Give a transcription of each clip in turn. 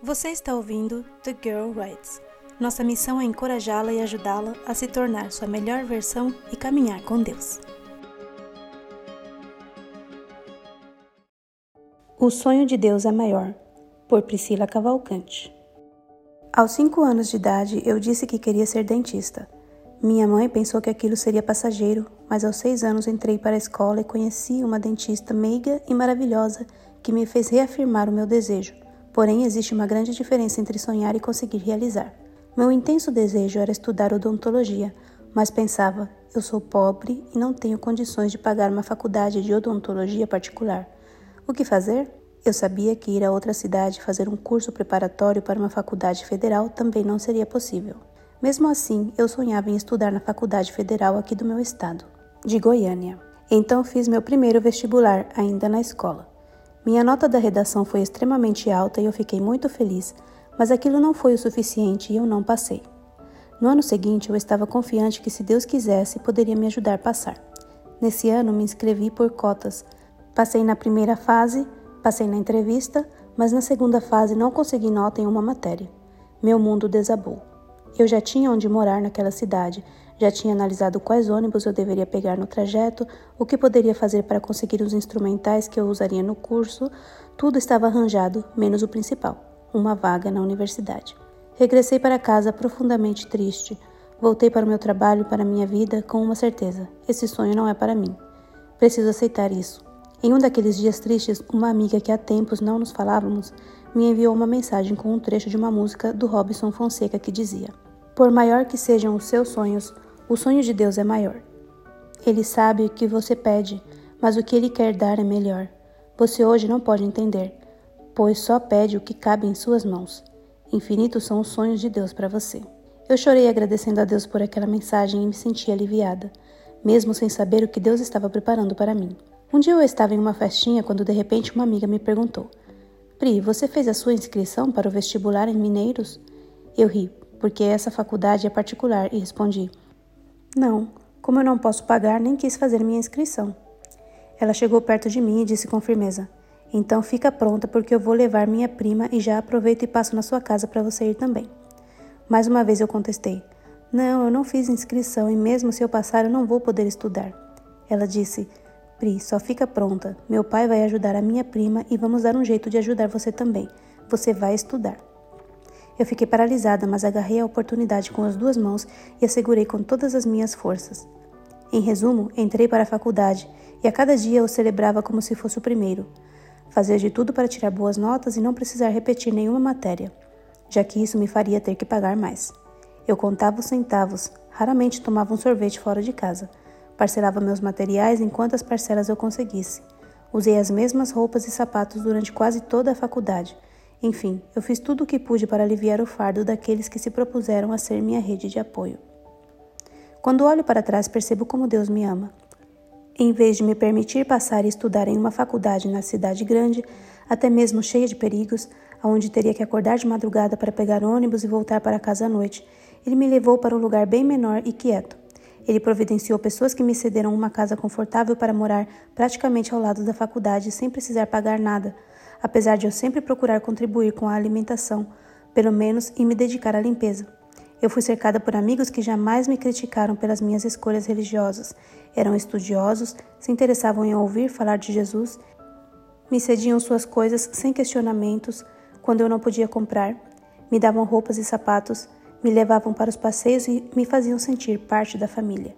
Você está ouvindo The Girl Writes. Nossa missão é encorajá-la e ajudá-la a se tornar sua melhor versão e caminhar com Deus. O sonho de Deus é maior, por Priscila Cavalcante. Aos cinco anos de idade, eu disse que queria ser dentista. Minha mãe pensou que aquilo seria passageiro, mas aos seis anos entrei para a escola e conheci uma dentista meiga e maravilhosa que me fez reafirmar o meu desejo. Porém, existe uma grande diferença entre sonhar e conseguir realizar. Meu intenso desejo era estudar odontologia, mas pensava: eu sou pobre e não tenho condições de pagar uma faculdade de odontologia particular. O que fazer? Eu sabia que ir a outra cidade fazer um curso preparatório para uma faculdade federal também não seria possível. Mesmo assim, eu sonhava em estudar na Faculdade Federal aqui do meu estado, de Goiânia. Então fiz meu primeiro vestibular, ainda na escola. Minha nota da redação foi extremamente alta e eu fiquei muito feliz, mas aquilo não foi o suficiente e eu não passei. No ano seguinte, eu estava confiante que, se Deus quisesse, poderia me ajudar a passar. Nesse ano, me inscrevi por cotas. Passei na primeira fase, passei na entrevista, mas na segunda fase não consegui nota em uma matéria. Meu mundo desabou. Eu já tinha onde morar naquela cidade, já tinha analisado quais ônibus eu deveria pegar no trajeto, o que poderia fazer para conseguir os instrumentais que eu usaria no curso, tudo estava arranjado, menos o principal, uma vaga na universidade. Regressei para casa profundamente triste. Voltei para o meu trabalho, para a minha vida, com uma certeza: esse sonho não é para mim. Preciso aceitar isso. Em um daqueles dias tristes, uma amiga que há tempos não nos falávamos me enviou uma mensagem com um trecho de uma música do Robson Fonseca que dizia: Por maior que sejam os seus sonhos, o sonho de Deus é maior. Ele sabe o que você pede, mas o que ele quer dar é melhor. Você hoje não pode entender, pois só pede o que cabe em suas mãos. Infinitos são os sonhos de Deus para você. Eu chorei agradecendo a Deus por aquela mensagem e me senti aliviada, mesmo sem saber o que Deus estava preparando para mim. Um dia eu estava em uma festinha quando de repente uma amiga me perguntou: Pri, você fez a sua inscrição para o vestibular em Mineiros? Eu ri, porque essa faculdade é particular, e respondi: não, como eu não posso pagar, nem quis fazer minha inscrição. Ela chegou perto de mim e disse com firmeza: Então fica pronta, porque eu vou levar minha prima e já aproveito e passo na sua casa para você ir também. Mais uma vez eu contestei: Não, eu não fiz inscrição e mesmo se eu passar eu não vou poder estudar. Ela disse: Pri, só fica pronta. Meu pai vai ajudar a minha prima e vamos dar um jeito de ajudar você também. Você vai estudar. Eu fiquei paralisada, mas agarrei a oportunidade com as duas mãos e a segurei com todas as minhas forças. Em resumo, entrei para a faculdade e a cada dia eu celebrava como se fosse o primeiro. Fazia de tudo para tirar boas notas e não precisar repetir nenhuma matéria, já que isso me faria ter que pagar mais. Eu contava os centavos, raramente tomava um sorvete fora de casa. Parcelava meus materiais em quantas parcelas eu conseguisse. Usei as mesmas roupas e sapatos durante quase toda a faculdade enfim, eu fiz tudo o que pude para aliviar o fardo daqueles que se propuseram a ser minha rede de apoio. Quando olho para trás, percebo como Deus me ama. Em vez de me permitir passar e estudar em uma faculdade na cidade grande, até mesmo cheia de perigos, aonde teria que acordar de madrugada para pegar ônibus e voltar para casa à noite, ele me levou para um lugar bem menor e quieto. Ele providenciou pessoas que me cederam uma casa confortável para morar praticamente ao lado da faculdade sem precisar pagar nada, apesar de eu sempre procurar contribuir com a alimentação, pelo menos e me dedicar à limpeza. Eu fui cercada por amigos que jamais me criticaram pelas minhas escolhas religiosas. Eram estudiosos, se interessavam em ouvir falar de Jesus, me cediam suas coisas sem questionamentos quando eu não podia comprar, me davam roupas e sapatos, me levavam para os passeios e me faziam sentir parte da família.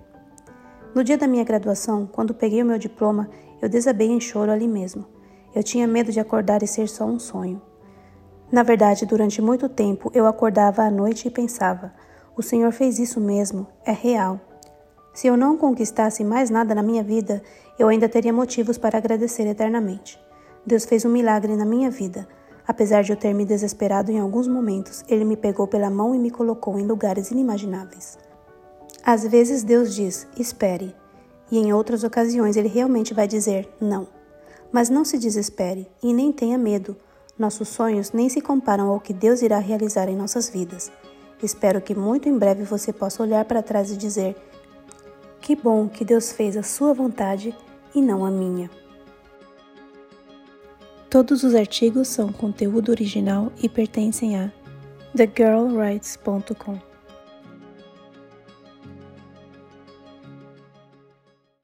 No dia da minha graduação, quando peguei o meu diploma, eu desabei em choro ali mesmo. Eu tinha medo de acordar e ser só um sonho. Na verdade, durante muito tempo eu acordava à noite e pensava: o Senhor fez isso mesmo, é real. Se eu não conquistasse mais nada na minha vida, eu ainda teria motivos para agradecer eternamente. Deus fez um milagre na minha vida. Apesar de eu ter me desesperado em alguns momentos, Ele me pegou pela mão e me colocou em lugares inimagináveis. Às vezes Deus diz, espere, e em outras ocasiões Ele realmente vai dizer, não. Mas não se desespere e nem tenha medo. Nossos sonhos nem se comparam ao que Deus irá realizar em nossas vidas. Espero que muito em breve você possa olhar para trás e dizer: Que bom que Deus fez a sua vontade e não a minha. Todos os artigos são conteúdo original e pertencem a thegirlwrites.com.